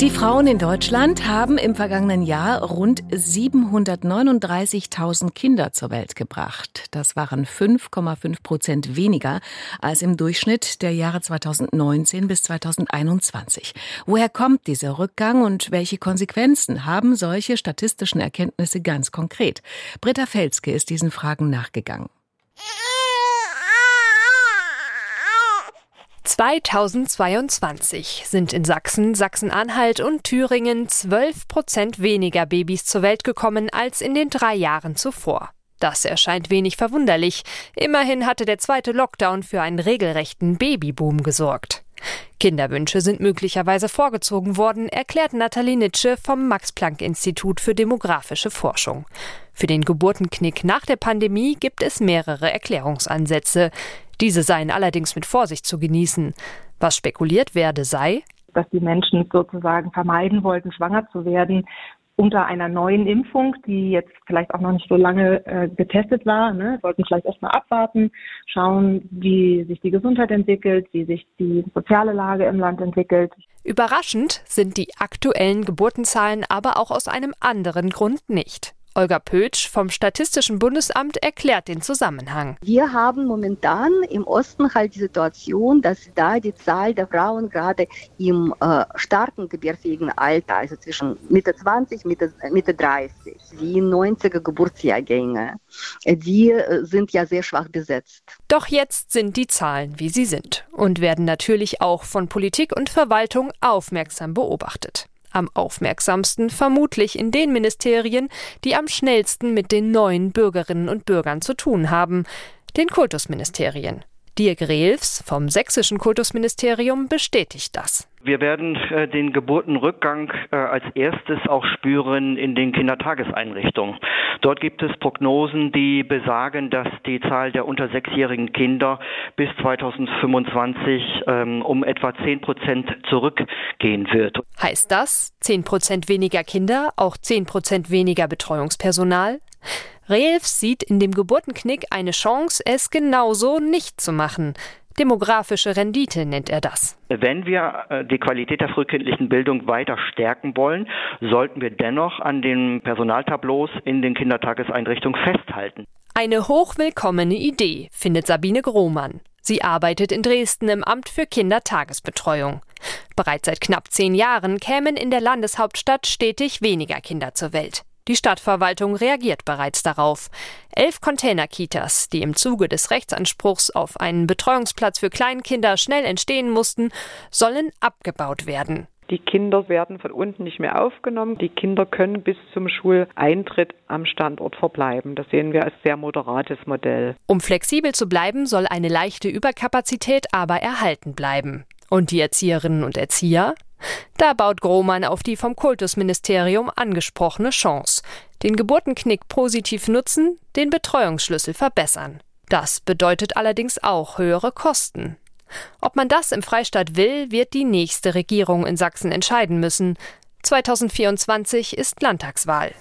Die Frauen in Deutschland haben im vergangenen Jahr rund 739.000 Kinder zur Welt gebracht. Das waren 5,5 Prozent weniger als im Durchschnitt der Jahre 2019 bis 2021. Woher kommt dieser Rückgang und welche Konsequenzen haben solche statistischen Erkenntnisse ganz konkret? Britta Felske ist diesen Fragen nachgegangen. 2022 sind in Sachsen, Sachsen-Anhalt und Thüringen 12 Prozent weniger Babys zur Welt gekommen als in den drei Jahren zuvor. Das erscheint wenig verwunderlich. Immerhin hatte der zweite Lockdown für einen regelrechten Babyboom gesorgt. Kinderwünsche sind möglicherweise vorgezogen worden, erklärt Nathalie Nitsche vom Max-Planck-Institut für demografische Forschung. Für den Geburtenknick nach der Pandemie gibt es mehrere Erklärungsansätze. Diese seien allerdings mit Vorsicht zu genießen. Was spekuliert werde, sei, dass die Menschen sozusagen vermeiden wollten, schwanger zu werden unter einer neuen Impfung, die jetzt vielleicht auch noch nicht so lange äh, getestet war. Ne? Wollten vielleicht erstmal abwarten, schauen, wie sich die Gesundheit entwickelt, wie sich die soziale Lage im Land entwickelt. Überraschend sind die aktuellen Geburtenzahlen aber auch aus einem anderen Grund nicht. Olga Pötsch vom Statistischen Bundesamt erklärt den Zusammenhang. Wir haben momentan im Osten halt die Situation, dass da die Zahl der Frauen gerade im äh, starken gebärfähigen Alter, also zwischen Mitte 20, Mitte, Mitte 30, die 90er Geburtsjahrgänge, die äh, sind ja sehr schwach besetzt. Doch jetzt sind die Zahlen, wie sie sind und werden natürlich auch von Politik und Verwaltung aufmerksam beobachtet. Am aufmerksamsten vermutlich in den Ministerien, die am schnellsten mit den neuen Bürgerinnen und Bürgern zu tun haben, den Kultusministerien. Dirk Rehlfs vom Sächsischen Kultusministerium bestätigt das. Wir werden äh, den Geburtenrückgang äh, als erstes auch spüren in den Kindertageseinrichtungen. Dort gibt es Prognosen, die besagen, dass die Zahl der unter sechsjährigen Kinder bis 2025 ähm, um etwa zehn Prozent zurückgehen wird. Heißt das zehn Prozent weniger Kinder, auch zehn Prozent weniger Betreuungspersonal? Reelfs sieht in dem Geburtenknick eine Chance, es genauso nicht zu machen. Demografische Rendite nennt er das. Wenn wir äh, die Qualität der frühkindlichen Bildung weiter stärken wollen, sollten wir dennoch an den Personaltableaus in den Kindertageseinrichtungen festhalten. Eine hochwillkommene Idee, findet Sabine Grohmann. Sie arbeitet in Dresden im Amt für Kindertagesbetreuung. Bereits seit knapp zehn Jahren kämen in der Landeshauptstadt stetig weniger Kinder zur Welt. Die Stadtverwaltung reagiert bereits darauf. Elf Container-Kitas, die im Zuge des Rechtsanspruchs auf einen Betreuungsplatz für Kleinkinder schnell entstehen mussten, sollen abgebaut werden. Die Kinder werden von unten nicht mehr aufgenommen. Die Kinder können bis zum Schuleintritt am Standort verbleiben. Das sehen wir als sehr moderates Modell. Um flexibel zu bleiben, soll eine leichte Überkapazität aber erhalten bleiben. Und die Erzieherinnen und Erzieher? Da baut Grohmann auf die vom Kultusministerium angesprochene Chance. Den Geburtenknick positiv nutzen, den Betreuungsschlüssel verbessern. Das bedeutet allerdings auch höhere Kosten. Ob man das im Freistaat will, wird die nächste Regierung in Sachsen entscheiden müssen. 2024 ist Landtagswahl.